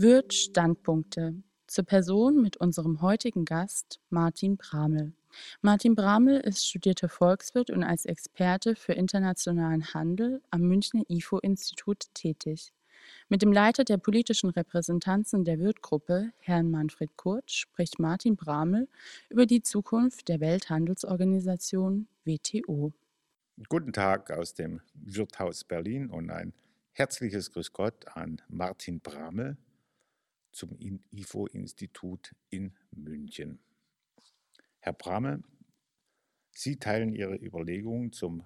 Wirt Standpunkte zur Person mit unserem heutigen Gast Martin Bramel. Martin Bramel ist studierter Volkswirt und als Experte für internationalen Handel am Münchner IFO-Institut tätig. Mit dem Leiter der politischen Repräsentanzen der Wirtgruppe, Herrn Manfred Kurz, spricht Martin Bramel über die Zukunft der Welthandelsorganisation WTO. Guten Tag aus dem Wirthaus Berlin und ein herzliches Grüß Gott an Martin Bramel zum IFO-Institut in München. Herr Bramel, Sie teilen Ihre Überlegungen zum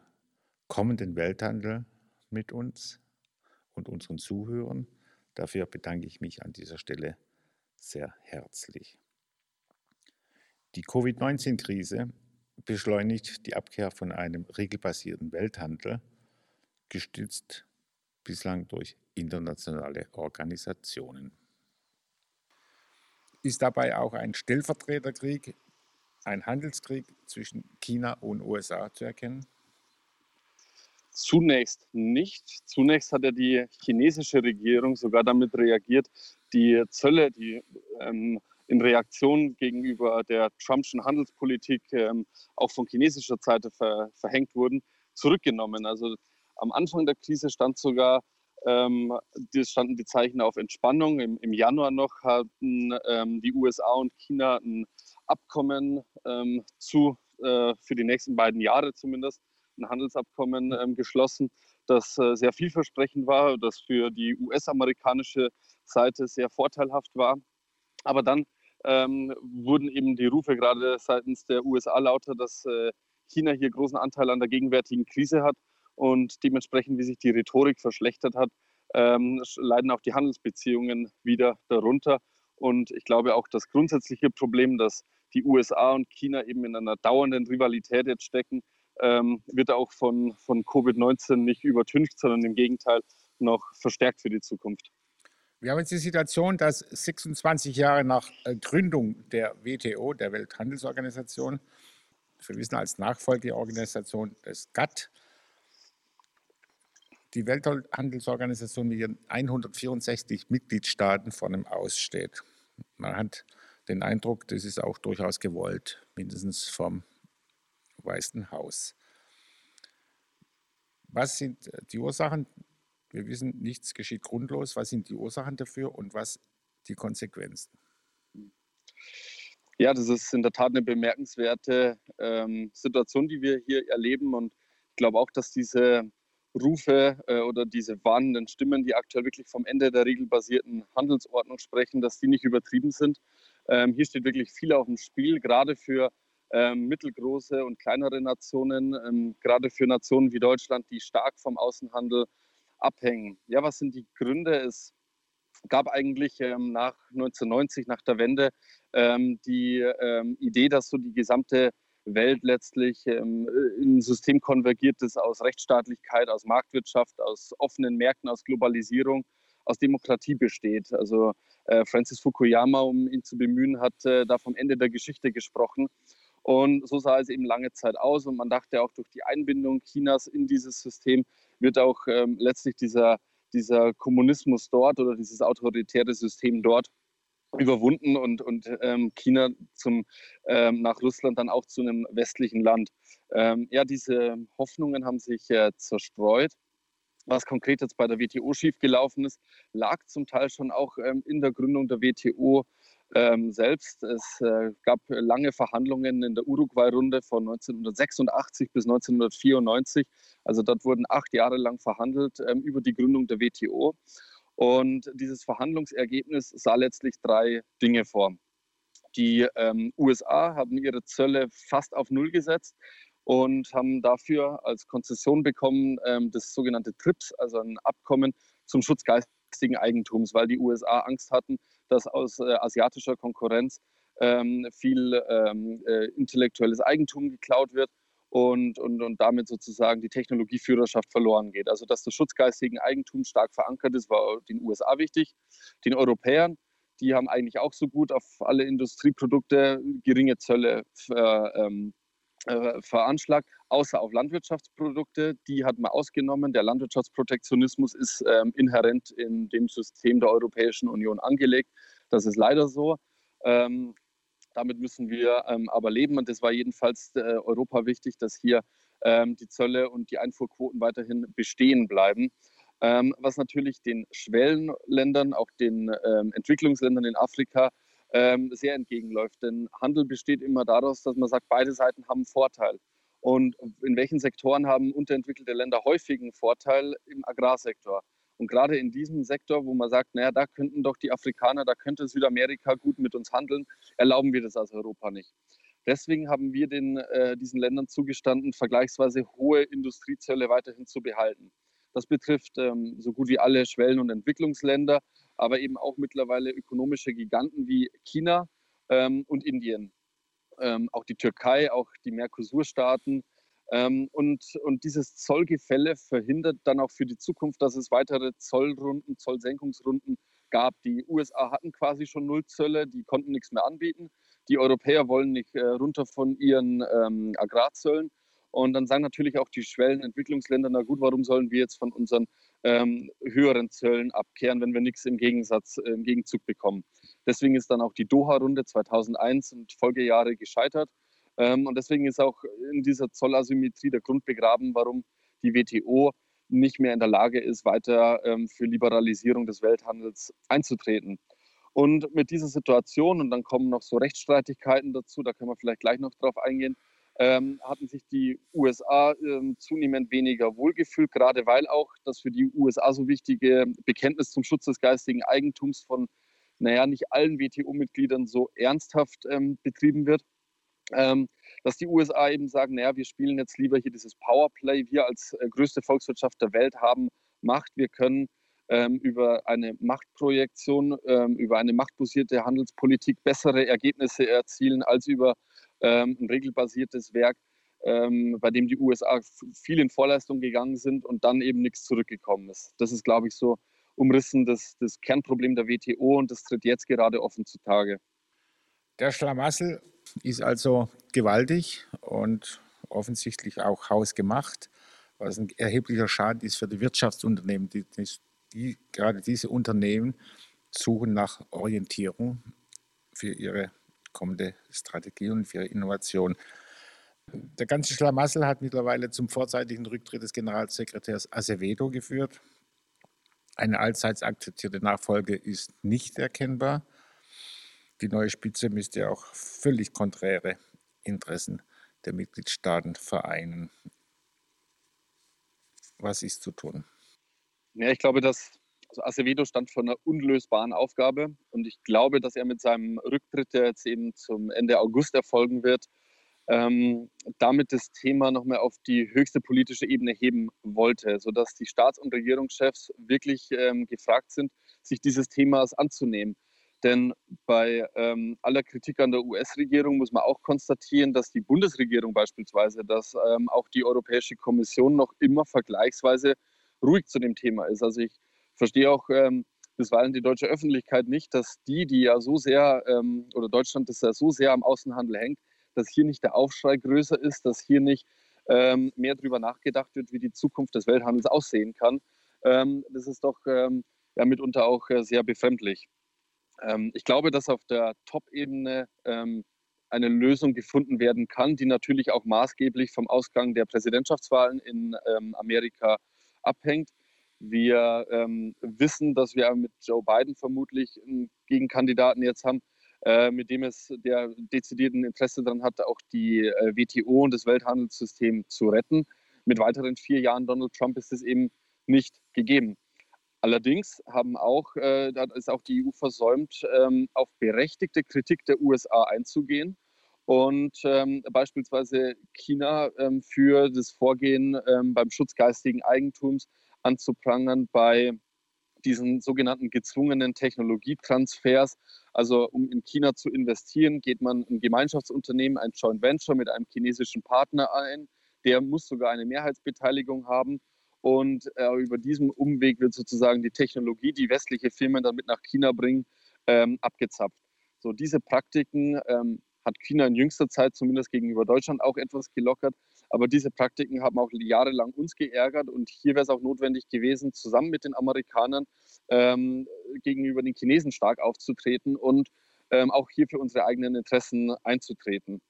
kommenden Welthandel mit uns und unseren Zuhörern. Dafür bedanke ich mich an dieser Stelle sehr herzlich. Die Covid-19-Krise beschleunigt die Abkehr von einem regelbasierten Welthandel, gestützt bislang durch internationale Organisationen. Ist dabei auch ein Stellvertreterkrieg, ein Handelskrieg zwischen China und USA zu erkennen? Zunächst nicht. Zunächst hat ja die chinesische Regierung sogar damit reagiert, die Zölle, die ähm, in Reaktion gegenüber der Trumpschen Handelspolitik ähm, auch von chinesischer Seite ver verhängt wurden, zurückgenommen. Also am Anfang der Krise stand sogar ähm, die standen die Zeichen auf Entspannung. Im, im Januar noch hatten ähm, die USA und China ein Abkommen ähm, zu, äh, für die nächsten beiden Jahre zumindest, ein Handelsabkommen ähm, geschlossen, das äh, sehr vielversprechend war, das für die US-amerikanische Seite sehr vorteilhaft war. Aber dann ähm, wurden eben die Rufe gerade seitens der USA lauter, dass äh, China hier großen Anteil an der gegenwärtigen Krise hat und dementsprechend, wie sich die Rhetorik verschlechtert hat, ähm, leiden auch die Handelsbeziehungen wieder darunter. Und ich glaube auch das grundsätzliche Problem, dass die USA und China eben in einer dauernden Rivalität jetzt stecken, ähm, wird auch von, von Covid-19 nicht übertüncht, sondern im Gegenteil noch verstärkt für die Zukunft. Wir haben jetzt die Situation, dass 26 Jahre nach äh, Gründung der WTO, der Welthandelsorganisation, wir wissen als Nachfolgeorganisation des GATT, die Welthandelsorganisation mit ihren 164 Mitgliedstaaten vor einem Aussteht. Man hat den Eindruck, das ist auch durchaus gewollt, mindestens vom Weißen Haus. Was sind die Ursachen? Wir wissen, nichts geschieht grundlos. Was sind die Ursachen dafür und was die Konsequenzen? Ja, das ist in der Tat eine bemerkenswerte ähm, Situation, die wir hier erleben. Und ich glaube auch, dass diese Rufe äh, oder diese warnenden Stimmen, die aktuell wirklich vom Ende der regelbasierten Handelsordnung sprechen, dass die nicht übertrieben sind. Ähm, hier steht wirklich viel auf dem Spiel, gerade für ähm, mittelgroße und kleinere Nationen, ähm, gerade für Nationen wie Deutschland, die stark vom Außenhandel abhängen. Ja, was sind die Gründe? Es gab eigentlich ähm, nach 1990, nach der Wende, ähm, die ähm, Idee, dass so die gesamte Welt letztlich ähm, in ein System konvergiert ist aus Rechtsstaatlichkeit, aus Marktwirtschaft, aus offenen Märkten, aus Globalisierung, aus Demokratie besteht. Also äh, Francis Fukuyama, um ihn zu bemühen, hat äh, da vom Ende der Geschichte gesprochen. Und so sah es eben lange Zeit aus. Und man dachte auch durch die Einbindung Chinas in dieses System wird auch ähm, letztlich dieser, dieser Kommunismus dort oder dieses autoritäre System dort überwunden und, und ähm, China zum, ähm, nach Russland dann auch zu einem westlichen Land. Ähm, ja, diese Hoffnungen haben sich äh, zerstreut. Was konkret jetzt bei der WTO schiefgelaufen ist, lag zum Teil schon auch ähm, in der Gründung der WTO ähm, selbst. Es äh, gab lange Verhandlungen in der Uruguay-Runde von 1986 bis 1994. Also dort wurden acht Jahre lang verhandelt ähm, über die Gründung der WTO. Und dieses Verhandlungsergebnis sah letztlich drei Dinge vor. Die ähm, USA haben ihre Zölle fast auf Null gesetzt und haben dafür als Konzession bekommen ähm, das sogenannte TRIPS, also ein Abkommen zum Schutz geistigen Eigentums, weil die USA Angst hatten, dass aus äh, asiatischer Konkurrenz ähm, viel ähm, äh, intellektuelles Eigentum geklaut wird und, und, und damit sozusagen die Technologieführerschaft verloren geht. Also dass der Schutz geistigen Eigentums stark verankert ist, war den USA wichtig. Den Europäern, die haben eigentlich auch so gut auf alle Industrieprodukte geringe Zölle äh, äh, veranschlagt, außer auf Landwirtschaftsprodukte. Die hat man ausgenommen. Der Landwirtschaftsprotektionismus ist ähm, inhärent in dem System der Europäischen Union angelegt. Das ist leider so. Ähm, damit müssen wir ähm, aber leben. Und das war jedenfalls äh, Europa wichtig, dass hier ähm, die Zölle und die Einfuhrquoten weiterhin bestehen bleiben. Ähm, was natürlich den Schwellenländern, auch den ähm, Entwicklungsländern in Afrika ähm, sehr entgegenläuft. Denn Handel besteht immer daraus, dass man sagt, beide Seiten haben Vorteil. Und in welchen Sektoren haben unterentwickelte Länder häufigen Vorteil? Im Agrarsektor. Und gerade in diesem Sektor, wo man sagt, naja, da könnten doch die Afrikaner, da könnte Südamerika gut mit uns handeln, erlauben wir das als Europa nicht. Deswegen haben wir den, äh, diesen Ländern zugestanden, vergleichsweise hohe Industriezölle weiterhin zu behalten. Das betrifft ähm, so gut wie alle Schwellen- und Entwicklungsländer, aber eben auch mittlerweile ökonomische Giganten wie China ähm, und Indien. Ähm, auch die Türkei, auch die Mercosur-Staaten. Ähm, und, und dieses Zollgefälle verhindert dann auch für die Zukunft, dass es weitere Zollrunden, Zollsenkungsrunden gab. Die USA hatten quasi schon Nullzölle, die konnten nichts mehr anbieten. Die Europäer wollen nicht äh, runter von ihren ähm, Agrarzöllen. Und dann sagen natürlich auch die Schwellenentwicklungsländer, na gut, warum sollen wir jetzt von unseren ähm, höheren Zöllen abkehren, wenn wir nichts im Gegensatz, äh, im Gegenzug bekommen. Deswegen ist dann auch die Doha-Runde 2001 und Folgejahre gescheitert. Ähm, und deswegen ist auch in dieser Zollasymmetrie der Grund begraben, warum die WTO nicht mehr in der Lage ist, weiter ähm, für Liberalisierung des Welthandels einzutreten. Und mit dieser Situation, und dann kommen noch so Rechtsstreitigkeiten dazu, da können wir vielleicht gleich noch drauf eingehen, ähm, hatten sich die USA ähm, zunehmend weniger wohlgefühlt, gerade weil auch das für die USA so wichtige Bekenntnis zum Schutz des geistigen Eigentums von, naja, nicht allen WTO-Mitgliedern so ernsthaft ähm, betrieben wird. Ähm, dass die USA eben sagen, naja, wir spielen jetzt lieber hier dieses Powerplay. Wir als äh, größte Volkswirtschaft der Welt haben Macht. Wir können ähm, über eine Machtprojektion, ähm, über eine machtbasierte Handelspolitik bessere Ergebnisse erzielen als über ähm, ein regelbasiertes Werk, ähm, bei dem die USA viel in Vorleistung gegangen sind und dann eben nichts zurückgekommen ist. Das ist, glaube ich, so umrissen das, das Kernproblem der WTO und das tritt jetzt gerade offen zutage. Der Schlamassel ist also gewaltig und offensichtlich auch hausgemacht, was ein erheblicher Schaden ist für die Wirtschaftsunternehmen. Die, die, die, gerade diese Unternehmen suchen nach Orientierung für ihre kommende Strategie und für Innovation. Der ganze Schlamassel hat mittlerweile zum vorzeitigen Rücktritt des Generalsekretärs Acevedo geführt. Eine allseits akzeptierte Nachfolge ist nicht erkennbar. Die neue Spitze müsste auch völlig konträre Interessen der Mitgliedstaaten vereinen. Was ist zu tun? Ja, ich glaube, dass also Acevedo stand vor einer unlösbaren Aufgabe und ich glaube, dass er mit seinem Rücktritt, der jetzt eben zum Ende August erfolgen wird, ähm, damit das Thema nochmal auf die höchste politische Ebene heben wollte, sodass die Staats- und Regierungschefs wirklich ähm, gefragt sind, sich dieses Themas anzunehmen. Denn bei ähm, aller Kritik an der US-Regierung muss man auch konstatieren, dass die Bundesregierung beispielsweise, dass ähm, auch die Europäische Kommission noch immer vergleichsweise ruhig zu dem Thema ist. Also ich verstehe auch ähm, bisweilen die deutsche Öffentlichkeit nicht, dass die, die ja so sehr, ähm, oder Deutschland, das ja so sehr am Außenhandel hängt, dass hier nicht der Aufschrei größer ist, dass hier nicht ähm, mehr darüber nachgedacht wird, wie die Zukunft des Welthandels aussehen kann. Ähm, das ist doch ja mitunter auch äh, sehr befremdlich. Ähm, ich glaube, dass auf der Top-Ebene ähm, eine Lösung gefunden werden kann, die natürlich auch maßgeblich vom Ausgang der Präsidentschaftswahlen in Amerika abhängt. Wir ähm, wissen, dass wir mit Joe Biden vermutlich einen Gegenkandidaten jetzt haben, äh, mit dem es der dezidierten Interesse daran hat, auch die äh, WTO und das Welthandelssystem zu retten. Mit weiteren vier Jahren Donald Trump ist es eben nicht gegeben. Allerdings haben auch, äh, hat es auch die EU versäumt, ähm, auf berechtigte Kritik der USA einzugehen und ähm, beispielsweise China ähm, für das Vorgehen ähm, beim Schutz geistigen Eigentums anzuprangern bei diesen sogenannten gezwungenen Technologietransfers. Also um in China zu investieren, geht man ein Gemeinschaftsunternehmen, ein Joint Venture mit einem chinesischen Partner ein. Der muss sogar eine Mehrheitsbeteiligung haben. Und äh, über diesen Umweg wird sozusagen die Technologie, die westliche Firmen damit nach China bringen, ähm, abgezapft. So diese Praktiken ähm, hat China in jüngster Zeit zumindest gegenüber Deutschland auch etwas gelockert. Aber diese Praktiken haben auch jahrelang uns geärgert und hier wäre es auch notwendig gewesen, zusammen mit den Amerikanern ähm, gegenüber den Chinesen stark aufzutreten und ähm, auch hier für unsere eigenen Interessen einzutreten.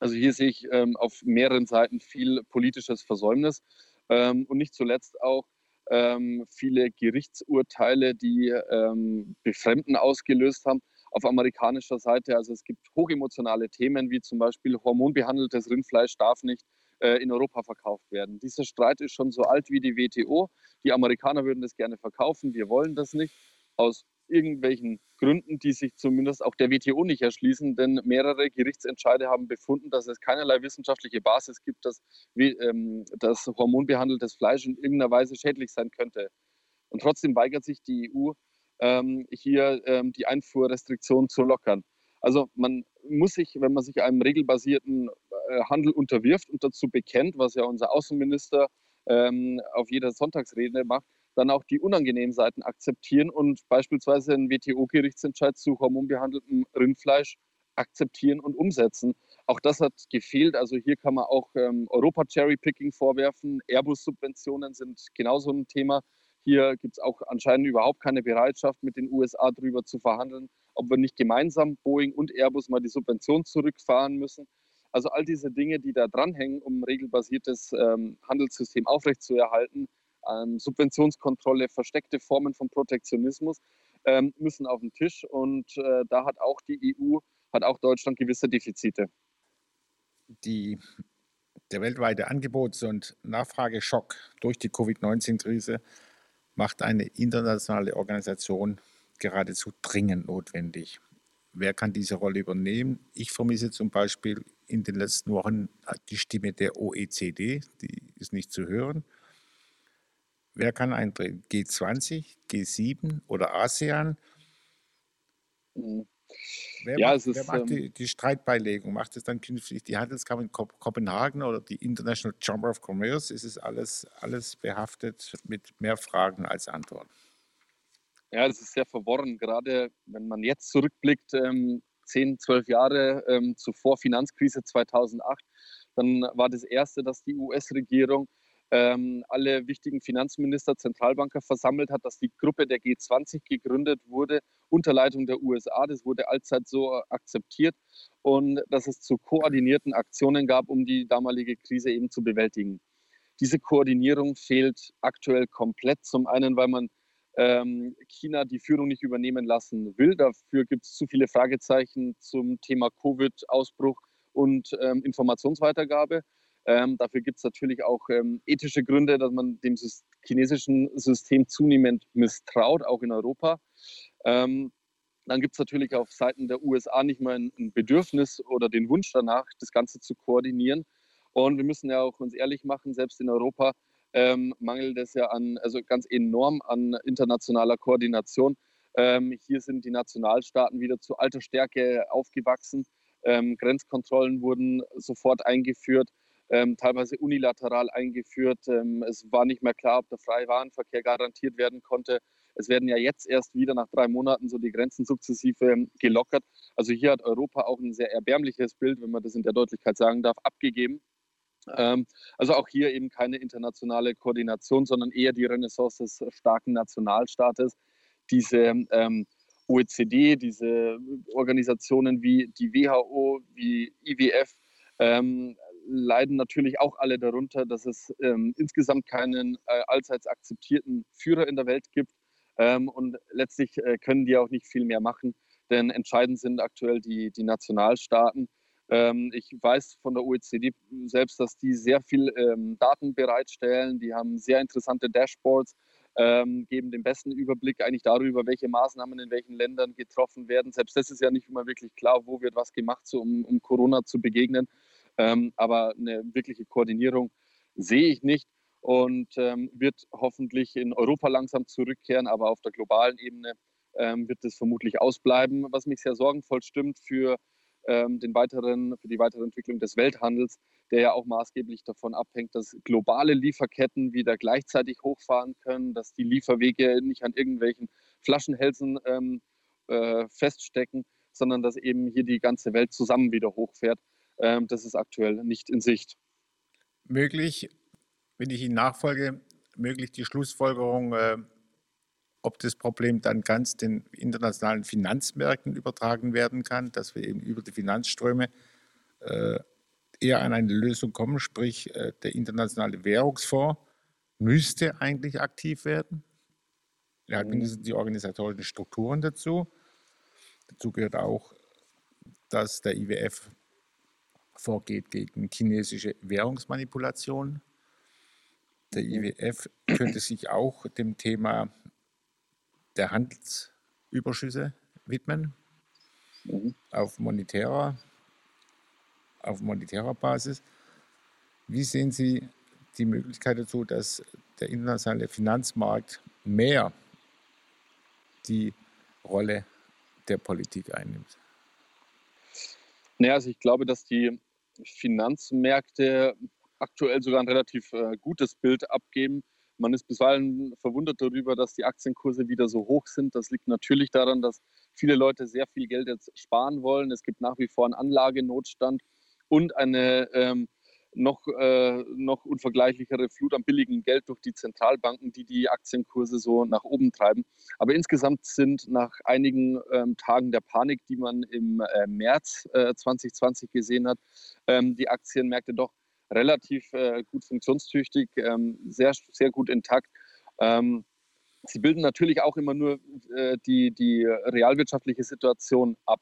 Also hier sehe ich ähm, auf mehreren Seiten viel politisches Versäumnis ähm, und nicht zuletzt auch ähm, viele Gerichtsurteile, die ähm, Befremden ausgelöst haben auf amerikanischer Seite. Also es gibt hochemotionale Themen wie zum Beispiel hormonbehandeltes Rindfleisch darf nicht äh, in Europa verkauft werden. Dieser Streit ist schon so alt wie die WTO. Die Amerikaner würden das gerne verkaufen, wir wollen das nicht. Aus irgendwelchen Gründen, die sich zumindest auch der WTO nicht erschließen, denn mehrere Gerichtsentscheide haben befunden, dass es keinerlei wissenschaftliche Basis gibt, dass, ähm, dass hormonbehandeltes Fleisch in irgendeiner Weise schädlich sein könnte. Und trotzdem weigert sich die EU, ähm, hier ähm, die Einfuhrrestriktionen zu lockern. Also man muss sich, wenn man sich einem regelbasierten äh, Handel unterwirft und dazu bekennt, was ja unser Außenminister ähm, auf jeder Sonntagsrede macht, dann auch die unangenehmen Seiten akzeptieren und beispielsweise einen WTO-Gerichtsentscheid zu hormonbehandeltem Rindfleisch akzeptieren und umsetzen. Auch das hat gefehlt. Also hier kann man auch ähm, Europa-Cherry-Picking vorwerfen. Airbus-Subventionen sind genauso ein Thema. Hier gibt es auch anscheinend überhaupt keine Bereitschaft, mit den USA darüber zu verhandeln, ob wir nicht gemeinsam Boeing und Airbus mal die Subvention zurückfahren müssen. Also all diese Dinge, die da dranhängen, um ein regelbasiertes ähm, Handelssystem aufrechtzuerhalten, ähm, Subventionskontrolle, versteckte Formen von Protektionismus ähm, müssen auf den Tisch. Und äh, da hat auch die EU, hat auch Deutschland gewisse Defizite. Die, der weltweite Angebots- und Nachfrageschock durch die Covid-19-Krise macht eine internationale Organisation geradezu dringend notwendig. Wer kann diese Rolle übernehmen? Ich vermisse zum Beispiel in den letzten Wochen die Stimme der OECD, die ist nicht zu hören. Wer kann eintreten? G20, G7 oder ASEAN? Mhm. Wer ja, macht, wer ist, macht die, ähm die, Streitbeilegung? Macht es dann künftig die Handelskammer in Kopenhagen oder die International Chamber of Commerce? Ist es alles, alles behaftet mit mehr Fragen als Antworten? Ja, das ist sehr verworren, gerade wenn man jetzt zurückblickt, ähm, 10, 12 Jahre ähm, zuvor Finanzkrise 2008, dann war das Erste, dass die US-Regierung ähm, alle wichtigen Finanzminister, Zentralbanker versammelt hat, dass die Gruppe der G20 gegründet wurde unter Leitung der USA. Das wurde allzeit so akzeptiert und dass es zu koordinierten Aktionen gab, um die damalige Krise eben zu bewältigen. Diese Koordinierung fehlt aktuell komplett. Zum einen, weil man ähm, China die Führung nicht übernehmen lassen will. Dafür gibt es zu viele Fragezeichen zum Thema Covid-Ausbruch und ähm, Informationsweitergabe. Ähm, dafür gibt es natürlich auch ähm, ethische Gründe, dass man dem chinesischen System zunehmend misstraut, auch in Europa. Ähm, dann gibt es natürlich auf Seiten der USA nicht mal ein, ein, Bedürfnis oder den Wunsch danach, das Ganze zu koordinieren. Und wir müssen ja auch uns ehrlich machen, selbst in Europa ähm, mangelt es ja an, also ganz enorm an internationaler Koordination. Ähm, hier sind die Nationalstaaten wieder zu alter Stärke aufgewachsen. Ähm, Grenzkontrollen wurden sofort eingeführt ähm, teilweise unilateral eingeführt. Ähm, es war nicht mehr klar, ob der freie Warenverkehr garantiert werden konnte. Es werden ja jetzt erst wieder nach drei Monaten so die Grenzen sukzessive ähm, gelockert. Also hier hat Europa auch ein sehr erbärmliches Bild, wenn man das in der Deutlichkeit sagen darf, abgegeben. Ähm, also auch hier eben keine internationale Koordination, sondern eher die Renaissance des starken Nationalstaates. Diese ähm, OECD, diese Organisationen wie die WHO, wie IWF, ähm, leiden natürlich auch alle darunter, dass es ähm, insgesamt keinen äh, allseits akzeptierten Führer in der Welt gibt. Ähm, und letztlich äh, können die auch nicht viel mehr machen, denn entscheidend sind aktuell die, die Nationalstaaten. Ähm, ich weiß von der OECD selbst, dass die sehr viel ähm, Daten bereitstellen. Die haben sehr interessante Dashboards, ähm, geben den besten Überblick eigentlich darüber, welche Maßnahmen in welchen Ländern getroffen werden. Selbst das ist ja nicht immer wirklich klar, wo wird was gemacht, so um, um Corona zu begegnen. Ähm, aber eine wirkliche Koordinierung sehe ich nicht und ähm, wird hoffentlich in Europa langsam zurückkehren, aber auf der globalen Ebene ähm, wird es vermutlich ausbleiben, was mich sehr sorgenvoll stimmt für, ähm, den weiteren, für die weitere Entwicklung des Welthandels, der ja auch maßgeblich davon abhängt, dass globale Lieferketten wieder gleichzeitig hochfahren können, dass die Lieferwege nicht an irgendwelchen Flaschenhälsen ähm, äh, feststecken, sondern dass eben hier die ganze Welt zusammen wieder hochfährt. Ähm, das ist aktuell nicht in Sicht. Möglich, wenn ich Ihnen nachfolge, möglich die Schlussfolgerung, äh, ob das Problem dann ganz den internationalen Finanzmärkten übertragen werden kann, dass wir eben über die Finanzströme äh, eher an eine Lösung kommen, sprich äh, der internationale Währungsfonds müsste eigentlich aktiv werden. Er hat mhm. mindestens die organisatorischen Strukturen dazu. Dazu gehört auch, dass der IWF vorgeht gegen chinesische Währungsmanipulation. Der. IWF könnte sich auch dem Thema der Handelsüberschüsse widmen mhm. auf monetärer, auf monetärer Basis. Wie sehen Sie die Möglichkeit dazu, dass der internationale Finanzmarkt mehr die Rolle der Politik einnimmt? Naja, also ich glaube, dass die Finanzmärkte aktuell sogar ein relativ äh, gutes Bild abgeben. Man ist bisweilen verwundert darüber, dass die Aktienkurse wieder so hoch sind. Das liegt natürlich daran, dass viele Leute sehr viel Geld jetzt sparen wollen. Es gibt nach wie vor einen Anlagenotstand und eine ähm, noch, äh, noch unvergleichlichere Flut an billigem Geld durch die Zentralbanken, die die Aktienkurse so nach oben treiben. Aber insgesamt sind nach einigen ähm, Tagen der Panik, die man im äh, März äh, 2020 gesehen hat, ähm, die Aktienmärkte doch relativ äh, gut funktionstüchtig, ähm, sehr, sehr gut intakt. Ähm, sie bilden natürlich auch immer nur äh, die, die realwirtschaftliche Situation ab.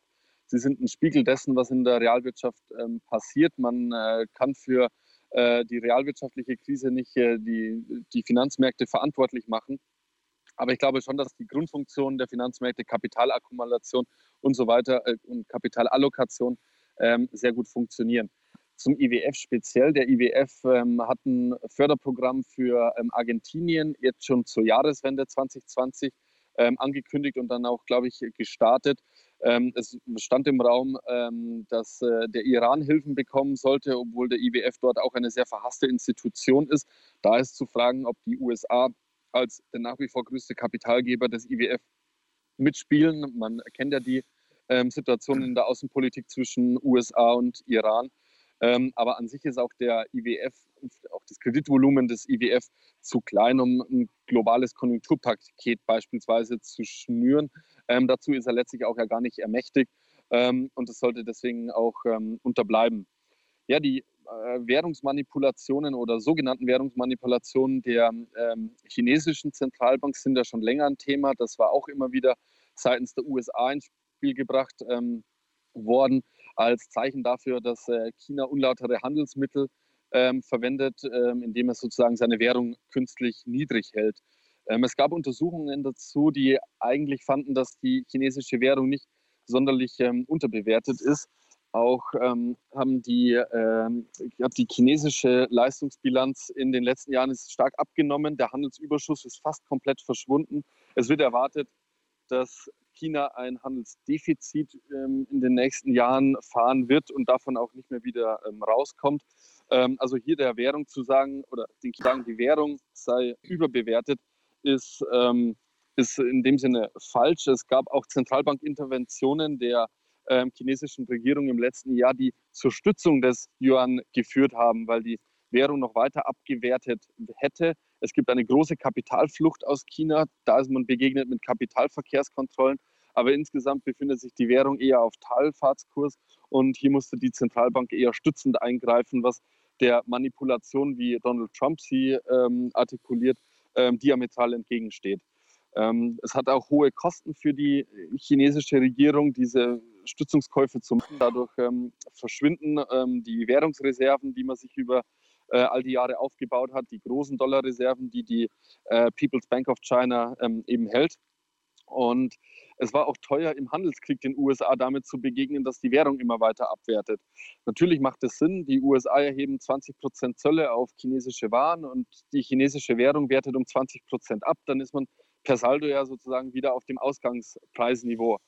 Sie sind ein Spiegel dessen, was in der Realwirtschaft ähm, passiert. Man äh, kann für äh, die realwirtschaftliche Krise nicht äh, die, die Finanzmärkte verantwortlich machen. Aber ich glaube schon, dass die Grundfunktionen der Finanzmärkte, Kapitalakkumulation und so weiter äh, und Kapitalallokation ähm, sehr gut funktionieren. Zum IWF speziell. Der IWF ähm, hat ein Förderprogramm für ähm, Argentinien jetzt schon zur Jahreswende 2020 ähm, angekündigt und dann auch, glaube ich, gestartet. Ähm, es stand im Raum, ähm, dass äh, der Iran Hilfen bekommen sollte, obwohl der IWF dort auch eine sehr verhasste Institution ist. Da ist zu fragen, ob die USA als der nach wie vor größte Kapitalgeber des IWF mitspielen. Man kennt ja die ähm, Situation in der Außenpolitik zwischen USA und Iran. Ähm, aber an sich ist auch der IWF, auch das Kreditvolumen des IWF zu klein, um ein globales Konjunkturpaket beispielsweise zu schnüren. Ähm, dazu ist er letztlich auch ja gar nicht ermächtigt ähm, und es sollte deswegen auch ähm, unterbleiben. Ja, die äh, Währungsmanipulationen oder sogenannten Währungsmanipulationen der ähm, chinesischen Zentralbank sind ja schon länger ein Thema. Das war auch immer wieder seitens der USA ins Spiel gebracht ähm, worden als Zeichen dafür, dass äh, China unlautere Handelsmittel ähm, verwendet, ähm, indem es sozusagen seine Währung künstlich niedrig hält. Ähm, es gab Untersuchungen dazu, die eigentlich fanden, dass die chinesische Währung nicht sonderlich ähm, unterbewertet ist. Auch ähm, haben die, ähm, die chinesische Leistungsbilanz in den letzten Jahren ist stark abgenommen. Der Handelsüberschuss ist fast komplett verschwunden. Es wird erwartet, dass China ein Handelsdefizit ähm, in den nächsten Jahren fahren wird und davon auch nicht mehr wieder ähm, rauskommt. Ähm, also hier der Währung zu sagen oder den sagen, die Währung sei überbewertet, ist, ähm, ist in dem Sinne falsch. Es gab auch Zentralbankinterventionen der ähm, chinesischen Regierung im letzten Jahr, die zur Stützung des Yuan geführt haben, weil die Währung noch weiter abgewertet hätte. Es gibt eine große Kapitalflucht aus China. Da ist man begegnet mit Kapitalverkehrskontrollen. Aber insgesamt befindet sich die Währung eher auf Talfahrtskurs und hier musste die Zentralbank eher stützend eingreifen, was der Manipulation, wie Donald Trump sie ähm, artikuliert, ähm, diametral entgegensteht. Ähm, es hat auch hohe Kosten für die chinesische Regierung, diese Stützungskäufe zu machen. Dadurch ähm, verschwinden ähm, die Währungsreserven, die man sich über äh, all die Jahre aufgebaut hat, die großen Dollarreserven, die die äh, People's Bank of China ähm, eben hält. Und es war auch teuer im Handelskrieg den USA damit zu begegnen, dass die Währung immer weiter abwertet. Natürlich macht es Sinn, die USA erheben 20 Prozent Zölle auf chinesische Waren und die chinesische Währung wertet um 20 Prozent ab. Dann ist man per Saldo ja sozusagen wieder auf dem Ausgangspreisniveau.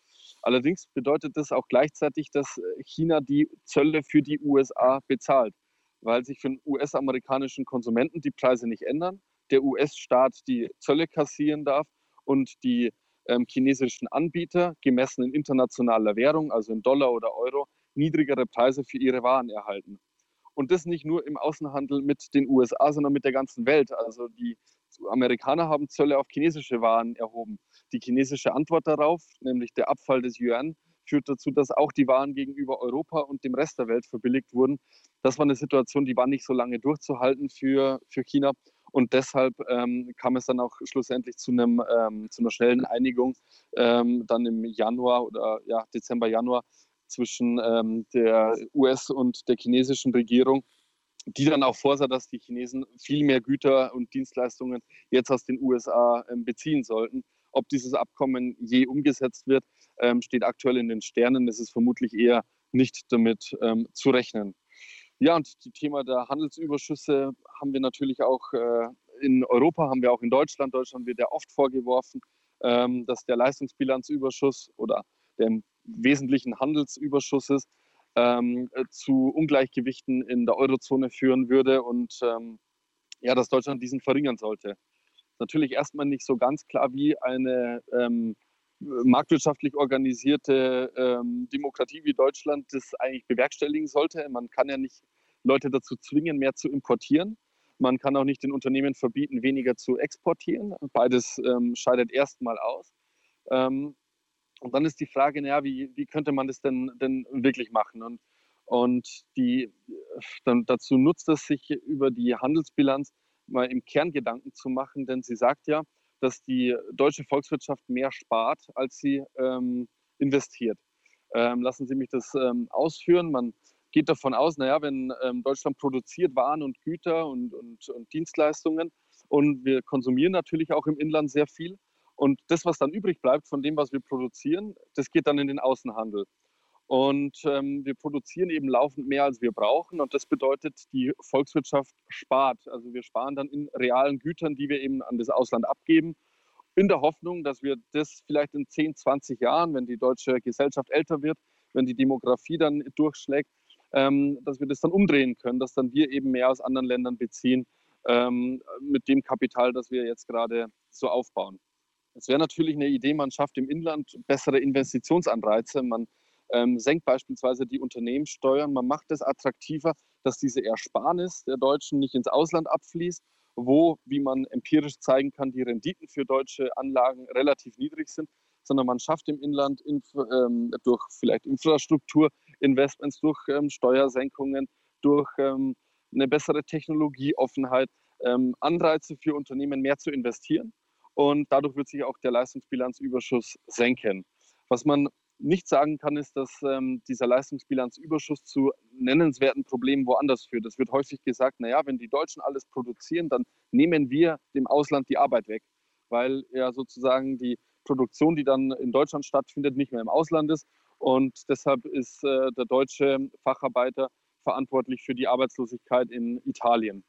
Allerdings bedeutet das auch gleichzeitig, dass China die Zölle für die USA bezahlt, weil sich für den US-amerikanischen Konsumenten die Preise nicht ändern, der US-Staat die Zölle kassieren darf und die ähm, chinesischen Anbieter, gemessen in internationaler Währung, also in Dollar oder Euro, niedrigere Preise für ihre Waren erhalten. Und das nicht nur im Außenhandel mit den USA, sondern mit der ganzen Welt. Also die Amerikaner haben Zölle auf chinesische Waren erhoben. Die chinesische Antwort darauf, nämlich der Abfall des Yuan, führt dazu, dass auch die Waren gegenüber Europa und dem Rest der Welt verbilligt wurden. Das war eine Situation, die war nicht so lange durchzuhalten für, für China. Und deshalb ähm, kam es dann auch schlussendlich zu, einem, ähm, zu einer schnellen Einigung ähm, dann im Januar oder ja, Dezember, Januar zwischen ähm, der US- und der chinesischen Regierung, die dann auch vorsah, dass die Chinesen viel mehr Güter und Dienstleistungen jetzt aus den USA ähm, beziehen sollten. Ob dieses Abkommen je umgesetzt wird, ähm, steht aktuell in den Sternen. Es ist vermutlich eher nicht damit zu rechnen. Ja, und das Thema der Handelsüberschüsse haben wir natürlich auch äh, in Europa, haben wir auch in Deutschland. Deutschland wird ja oft vorgeworfen, ähm, dass der Leistungsbilanzüberschuss oder der im Wesentlichen Handelsüberschusses ähm, äh, zu Ungleichgewichten in der Eurozone führen würde und ähm, ja, dass Deutschland diesen verringern sollte natürlich erstmal nicht so ganz klar, wie eine ähm, marktwirtschaftlich organisierte ähm, Demokratie wie Deutschland das eigentlich bewerkstelligen sollte. Man kann ja nicht Leute dazu zwingen, mehr zu importieren. Man kann auch nicht den Unternehmen verbieten, weniger zu exportieren. Beides ähm, scheidet erstmal aus. Ähm, und dann ist die Frage, naja, wie, wie könnte man das denn, denn wirklich machen? Und, und die, dann, dazu nutzt es sich über die Handelsbilanz mal im Kerngedanken zu machen, denn sie sagt ja, dass die deutsche Volkswirtschaft mehr spart, als sie ähm, investiert. Ähm, lassen Sie mich das ähm, ausführen. Man geht davon aus, naja, wenn ähm, Deutschland produziert Waren und Güter und, und, und Dienstleistungen und wir konsumieren natürlich auch im Inland sehr viel. Und das, was dann übrig bleibt von dem, was wir produzieren, das geht dann in den Außenhandel. Und ähm, wir produzieren eben laufend mehr, als wir brauchen. Und das bedeutet, die Volkswirtschaft spart. Also wir sparen dann in realen Gütern, die wir eben an das Ausland abgeben, in der Hoffnung, dass wir das vielleicht in 10, 20 Jahren, wenn die deutsche Gesellschaft älter wird, wenn die Demografie dann durchschlägt, dass wir das dann umdrehen können, dass dann wir eben mehr aus anderen Ländern beziehen ähm, mit dem Kapital, das wir jetzt gerade so aufbauen. Es wäre natürlich eine Idee, man schafft im Inland bessere Investitionsanreize, man ähm, senkt beispielsweise die Unternehmenssteuern. Man macht es attraktiver, dass diese Ersparnis der Deutschen nicht ins Ausland abfließt, wo, wie man empirisch zeigen kann, die Renditen für deutsche Anlagen relativ niedrig sind, sondern man schafft im Inland inf ähm, durch vielleicht Infrastrukturinvestments, durch ähm, Steuersenkungen, durch ähm, eine bessere Technologieoffenheit ähm, Anreize für Unternehmen mehr zu investieren. Und dadurch wird sich auch der Leistungsbilanzüberschuss senken. Was man nicht sagen kann, ist, dass ähm, dieser Leistungsbilanzüberschuss zu nennenswerten Problemen woanders führt. Es wird häufig gesagt, naja, wenn die Deutschen alles produzieren, dann nehmen wir dem Ausland die Arbeit weg, weil ja sozusagen die Produktion, die dann in Deutschland stattfindet, nicht mehr im Ausland ist. Und deshalb ist äh, der deutsche Facharbeiter verantwortlich für die Arbeitslosigkeit in Italien.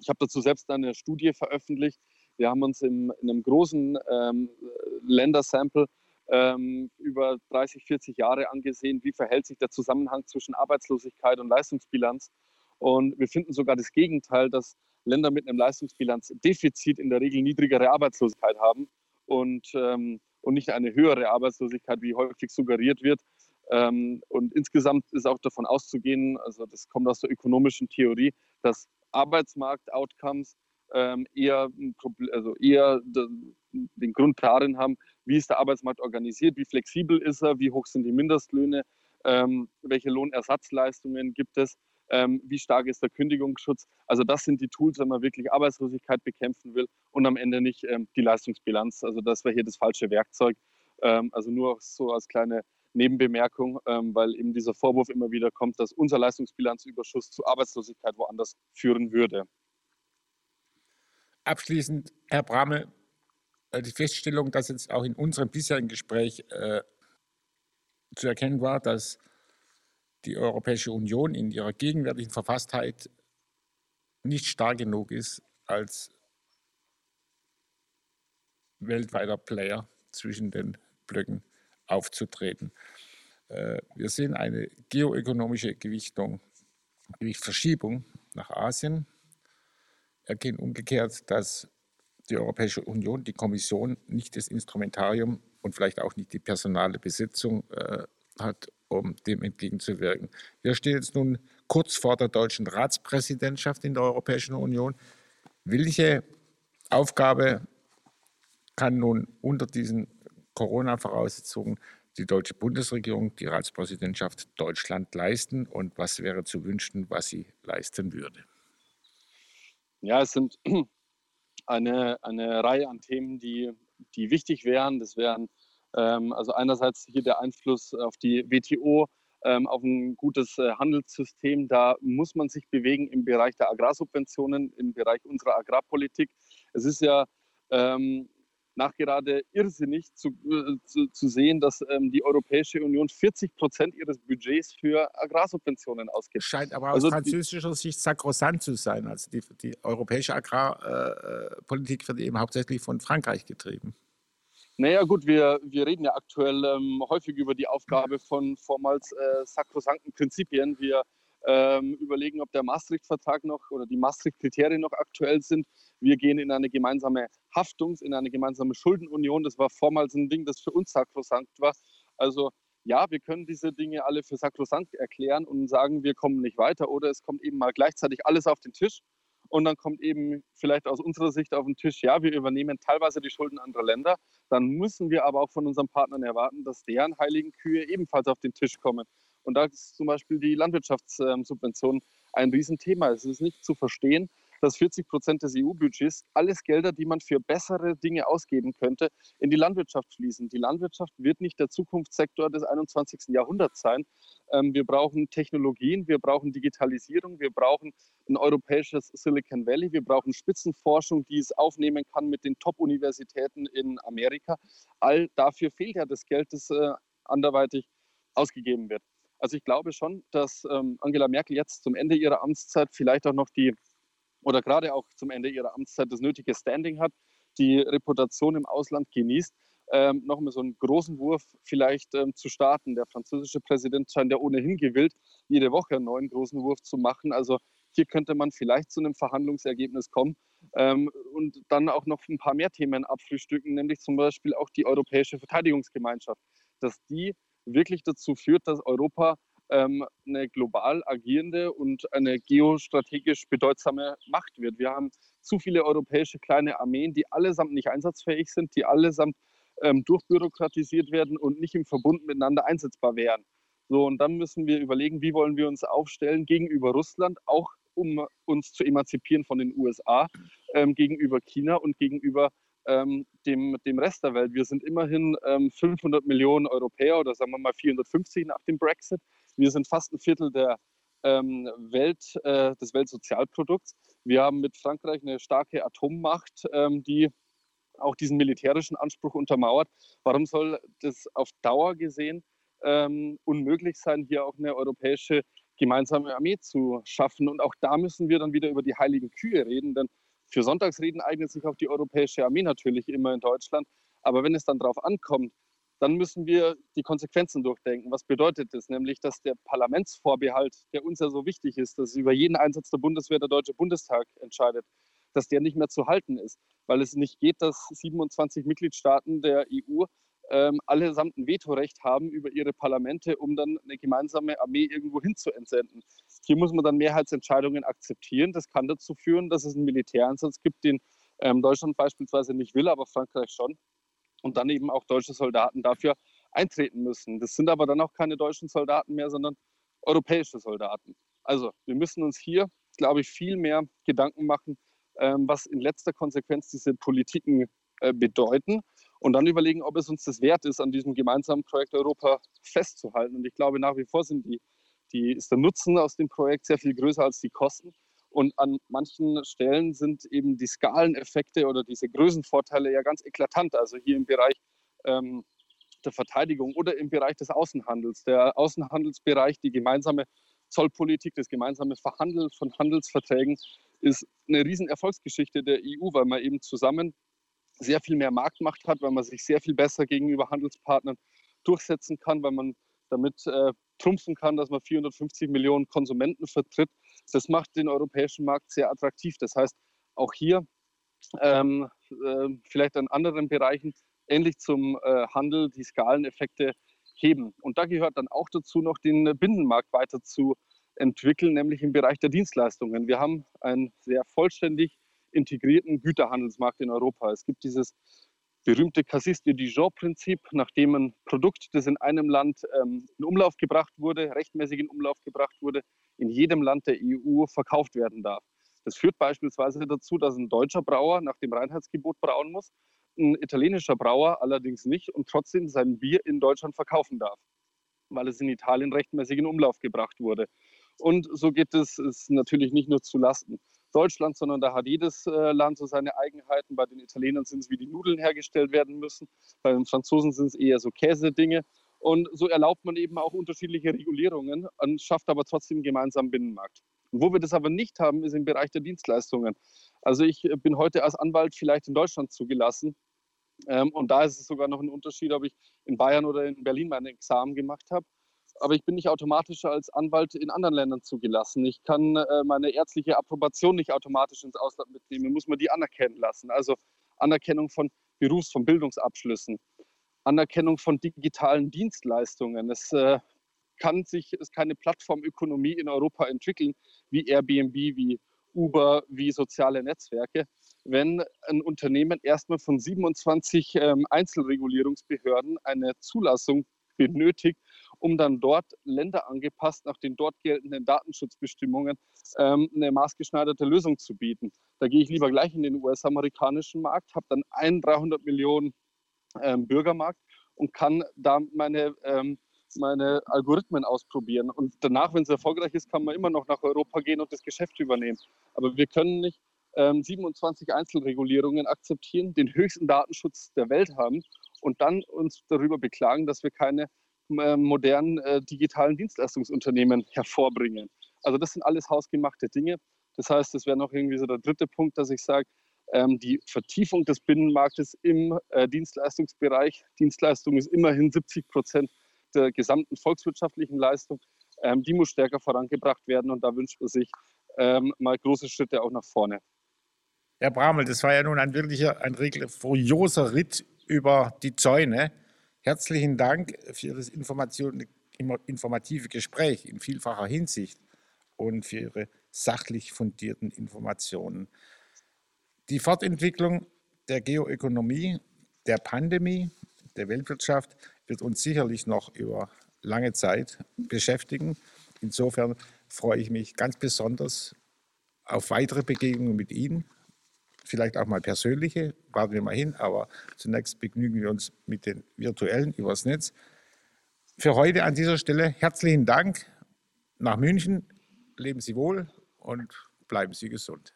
Ich habe dazu selbst eine Studie veröffentlicht. Wir haben uns in, in einem großen ähm, Ländersample ähm, über 30, 40 Jahre angesehen, wie verhält sich der Zusammenhang zwischen Arbeitslosigkeit und Leistungsbilanz. Und wir finden sogar das Gegenteil, dass Länder mit einem Leistungsbilanzdefizit in der Regel niedrigere Arbeitslosigkeit haben und, ähm, und nicht eine höhere Arbeitslosigkeit, wie häufig suggeriert wird. Ähm, und insgesamt ist auch davon auszugehen, also das kommt aus der ökonomischen Theorie, dass Arbeitsmarkt-Outcomes ähm, eher, also eher den Grund darin haben, wie ist der Arbeitsmarkt organisiert, wie flexibel ist er, wie hoch sind die Mindestlöhne, ähm, welche Lohnersatzleistungen gibt es, ähm, wie stark ist der Kündigungsschutz. Also das sind die Tools, wenn man wirklich Arbeitslosigkeit bekämpfen will und am Ende nicht ähm, die Leistungsbilanz. Also das wäre hier das falsche Werkzeug. Ähm, also nur so als kleine Nebenbemerkung, ähm, weil eben dieser Vorwurf immer wieder kommt, dass unser Leistungsbilanzüberschuss zu Arbeitslosigkeit woanders führen würde. Abschließend, Herr Brammel, äh, die Feststellung, dass jetzt auch in unserem bisherigen Gespräch äh, zu erkennen war, dass die Europäische Union in ihrer gegenwärtigen Verfasstheit nicht stark genug ist, als weltweiter Player zwischen den Blöcken aufzutreten. Äh, wir sehen eine geoökonomische Gewichtung, Gewichtverschiebung nach Asien. Erkennen umgekehrt, dass die Europäische Union, die Kommission, nicht das Instrumentarium und vielleicht auch nicht die personale Besitzung äh, hat, um dem entgegenzuwirken. Wir stehen jetzt nun kurz vor der deutschen Ratspräsidentschaft in der Europäischen Union. Welche Aufgabe kann nun unter diesen Corona-Voraussetzungen die deutsche Bundesregierung, die Ratspräsidentschaft Deutschland leisten und was wäre zu wünschen, was sie leisten würde? Ja, es sind eine, eine Reihe an Themen, die, die wichtig wären. Das wären also einerseits hier der Einfluss auf die WTO, ähm, auf ein gutes äh, Handelssystem. Da muss man sich bewegen im Bereich der Agrarsubventionen, im Bereich unserer Agrarpolitik. Es ist ja ähm, nachgerade irrsinnig zu, äh, zu, zu sehen, dass ähm, die Europäische Union 40 Prozent ihres Budgets für Agrarsubventionen ausgibt. Scheint aber aus also französischer Sicht sakrosant zu sein. Also die, die europäische Agrarpolitik äh, wird eben hauptsächlich von Frankreich getrieben. Naja gut, wir, wir reden ja aktuell ähm, häufig über die Aufgabe von vormals äh, sakrosanten Prinzipien. Wir ähm, überlegen, ob der Maastricht-Vertrag noch oder die Maastricht-Kriterien noch aktuell sind. Wir gehen in eine gemeinsame Haftungs-, in eine gemeinsame Schuldenunion. Das war vormals ein Ding, das für uns sakrosankt war. Also ja, wir können diese Dinge alle für sakrosankt erklären und sagen, wir kommen nicht weiter oder es kommt eben mal gleichzeitig alles auf den Tisch und dann kommt eben vielleicht aus unserer Sicht auf den Tisch, ja, wir übernehmen teilweise die Schulden anderer Länder. Dann müssen wir aber auch von unseren Partnern erwarten, dass deren heiligen Kühe ebenfalls auf den Tisch kommen. Und da ist zum Beispiel die Landwirtschaftssubvention ein Riesenthema. Es ist nicht zu verstehen, dass 40 Prozent des EU-Budgets alles Gelder, die man für bessere Dinge ausgeben könnte, in die Landwirtschaft fließen. Die Landwirtschaft wird nicht der Zukunftssektor des 21. Jahrhunderts sein. Ähm, wir brauchen Technologien, wir brauchen Digitalisierung, wir brauchen ein europäisches Silicon Valley, wir brauchen Spitzenforschung, die es aufnehmen kann mit den Top-Universitäten in Amerika. All dafür fehlt ja das Geld, das äh, anderweitig ausgegeben wird. Also ich glaube schon, dass ähm, Angela Merkel jetzt zum Ende ihrer Amtszeit vielleicht auch noch die oder gerade auch zum Ende ihrer Amtszeit das nötige Standing hat, die Reputation im Ausland genießt, ähm, nochmal so einen großen Wurf vielleicht ähm, zu starten. Der französische Präsident scheint ja ohnehin gewillt, jede Woche einen neuen großen Wurf zu machen. Also hier könnte man vielleicht zu einem Verhandlungsergebnis kommen ähm, und dann auch noch ein paar mehr Themen abfrühstücken, nämlich zum Beispiel auch die Europäische Verteidigungsgemeinschaft, dass die wirklich dazu führt, dass Europa eine global agierende und eine geostrategisch bedeutsame Macht wird. Wir haben zu viele europäische kleine Armeen, die allesamt nicht einsatzfähig sind, die allesamt ähm, durchbürokratisiert werden und nicht im Verbund miteinander einsetzbar wären. So, und dann müssen wir überlegen, wie wollen wir uns aufstellen gegenüber Russland, auch um uns zu emanzipieren von den USA, ähm, gegenüber China und gegenüber ähm, dem, dem Rest der Welt. Wir sind immerhin ähm, 500 Millionen Europäer oder sagen wir mal 450 nach dem Brexit. Wir sind fast ein Viertel der ähm, Welt, äh, des Weltsozialprodukts. Wir haben mit Frankreich eine starke Atommacht, ähm, die auch diesen militärischen Anspruch untermauert. Warum soll das auf Dauer gesehen ähm, unmöglich sein, hier auch eine europäische gemeinsame Armee zu schaffen? Und auch da müssen wir dann wieder über die heiligen Kühe reden, denn für Sonntagsreden eignet sich auch die europäische Armee natürlich immer in Deutschland. Aber wenn es dann darauf ankommt, dann müssen wir die Konsequenzen durchdenken. Was bedeutet das? Nämlich, dass der Parlamentsvorbehalt, der uns ja so wichtig ist, dass über jeden Einsatz der Bundeswehr der Deutsche Bundestag entscheidet, dass der nicht mehr zu halten ist, weil es nicht geht, dass 27 Mitgliedstaaten der EU ähm, allesamt ein Vetorecht haben über ihre Parlamente, um dann eine gemeinsame Armee irgendwo hin zu entsenden. Hier muss man dann Mehrheitsentscheidungen akzeptieren. Das kann dazu führen, dass es einen Militäreinsatz gibt, den ähm, Deutschland beispielsweise nicht will, aber Frankreich schon und dann eben auch deutsche Soldaten dafür eintreten müssen. Das sind aber dann auch keine deutschen Soldaten mehr, sondern europäische Soldaten. Also wir müssen uns hier, glaube ich, viel mehr Gedanken machen, ähm, was in letzter Konsequenz diese Politiken äh, bedeuten und dann überlegen, ob es uns das wert ist, an diesem gemeinsamen Projekt Europa festzuhalten. Und ich glaube, nach wie vor sind die, die, ist der Nutzen aus dem Projekt sehr viel größer als die Kosten. Und an manchen Stellen sind eben die Skaleneffekte oder diese Größenvorteile ja ganz eklatant. Also hier im Bereich ähm, der Verteidigung oder im Bereich des Außenhandels. Der Außenhandelsbereich, die gemeinsame Zollpolitik, das gemeinsame Verhandeln von Handelsverträgen ist eine Riesenerfolgsgeschichte der EU, weil man eben zusammen sehr viel mehr Marktmacht hat, weil man sich sehr viel besser gegenüber Handelspartnern durchsetzen kann, weil man damit äh, trumpfen kann, dass man 450 Millionen Konsumenten vertritt. Das macht den europäischen Markt sehr attraktiv. Das heißt, auch hier ähm, äh, vielleicht an anderen Bereichen ähnlich zum äh, Handel die Skaleneffekte heben. Und da gehört dann auch dazu, noch den Binnenmarkt weiter zu entwickeln, nämlich im Bereich der Dienstleistungen. Wir haben einen sehr vollständig integrierten Güterhandelsmarkt in Europa. Es gibt dieses berühmte Cassis de Dijon-Prinzip, nachdem ein Produkt, das in einem Land ähm, in Umlauf gebracht wurde, rechtmäßig in Umlauf gebracht wurde, in jedem Land der EU verkauft werden darf. Das führt beispielsweise dazu, dass ein deutscher Brauer nach dem Reinheitsgebot brauen muss, ein italienischer Brauer allerdings nicht und trotzdem sein Bier in Deutschland verkaufen darf, weil es in Italien rechtmäßig in Umlauf gebracht wurde. Und so geht es, es natürlich nicht nur zu Lasten Deutschlands, sondern da hat jedes Land so seine Eigenheiten. Bei den Italienern sind es, wie die Nudeln hergestellt werden müssen. Bei den Franzosen sind es eher so Käsedinge. Und so erlaubt man eben auch unterschiedliche Regulierungen und schafft aber trotzdem einen gemeinsamen Binnenmarkt. Und wo wir das aber nicht haben, ist im Bereich der Dienstleistungen. Also ich bin heute als Anwalt vielleicht in Deutschland zugelassen. Ähm, und da ist es sogar noch ein Unterschied, ob ich in Bayern oder in Berlin mein Examen gemacht habe aber ich bin nicht automatisch als Anwalt in anderen Ländern zugelassen. Ich kann äh, meine ärztliche Approbation nicht automatisch ins Ausland mitnehmen, muss man die anerkennen lassen. Also Anerkennung von Berufs-, von Bildungsabschlüssen, Anerkennung von digitalen Dienstleistungen. Es äh, kann sich es keine Plattformökonomie in Europa entwickeln, wie Airbnb, wie Uber, wie soziale Netzwerke, wenn ein Unternehmen erstmal von 27 ähm, Einzelregulierungsbehörden eine Zulassung benötigt, um dann dort länderangepasst nach den dort geltenden Datenschutzbestimmungen ähm, eine maßgeschneiderte Lösung zu bieten. Da gehe ich lieber gleich in den US-amerikanischen Markt, habe dann einen 300 Millionen ähm, Bürgermarkt und kann da meine, ähm, meine Algorithmen ausprobieren. Und danach, wenn es erfolgreich ist, kann man immer noch nach Europa gehen und das Geschäft übernehmen. Aber wir können nicht 27 ähm, Einzelregulierungen akzeptieren, den höchsten Datenschutz der Welt haben und dann uns darüber beklagen, dass wir keine modernen äh, digitalen Dienstleistungsunternehmen hervorbringen. Also das sind alles hausgemachte Dinge. Das heißt, das wäre noch irgendwie so der dritte Punkt, dass ich sage, ähm, die Vertiefung des Binnenmarktes im äh, Dienstleistungsbereich. Dienstleistung ist immerhin 70 Prozent der gesamten volkswirtschaftlichen Leistung. Ähm, die muss stärker vorangebracht werden und da wünscht man sich ähm, mal große Schritte auch nach vorne. Herr Bramel, das war ja nun ein wirklicher, ein furioser Ritt über die Zäune. Herzlichen Dank für das informative Gespräch in vielfacher Hinsicht und für Ihre sachlich fundierten Informationen. Die Fortentwicklung der Geoökonomie, der Pandemie, der Weltwirtschaft wird uns sicherlich noch über lange Zeit beschäftigen. Insofern freue ich mich ganz besonders auf weitere Begegnungen mit Ihnen vielleicht auch mal persönliche, warten wir mal hin, aber zunächst begnügen wir uns mit den virtuellen übers Netz. Für heute an dieser Stelle herzlichen Dank nach München. Leben Sie wohl und bleiben Sie gesund.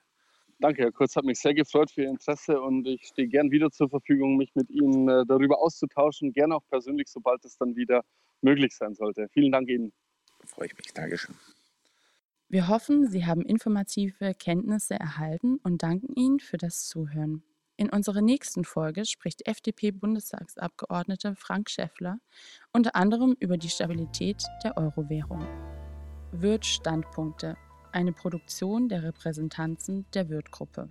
Danke, Herr Kurz, hat mich sehr gefreut für Ihr Interesse und ich stehe gern wieder zur Verfügung, mich mit Ihnen äh, darüber auszutauschen, gerne auch persönlich, sobald es dann wieder möglich sein sollte. Vielen Dank Ihnen. Freue ich mich. Dankeschön. Wir hoffen, Sie haben informative Kenntnisse erhalten und danken Ihnen für das Zuhören. In unserer nächsten Folge spricht FDP-Bundestagsabgeordnete Frank Schäffler unter anderem über die Stabilität der Euro-Währung. Wirt Standpunkte, eine Produktion der Repräsentanzen der Wirt-Gruppe.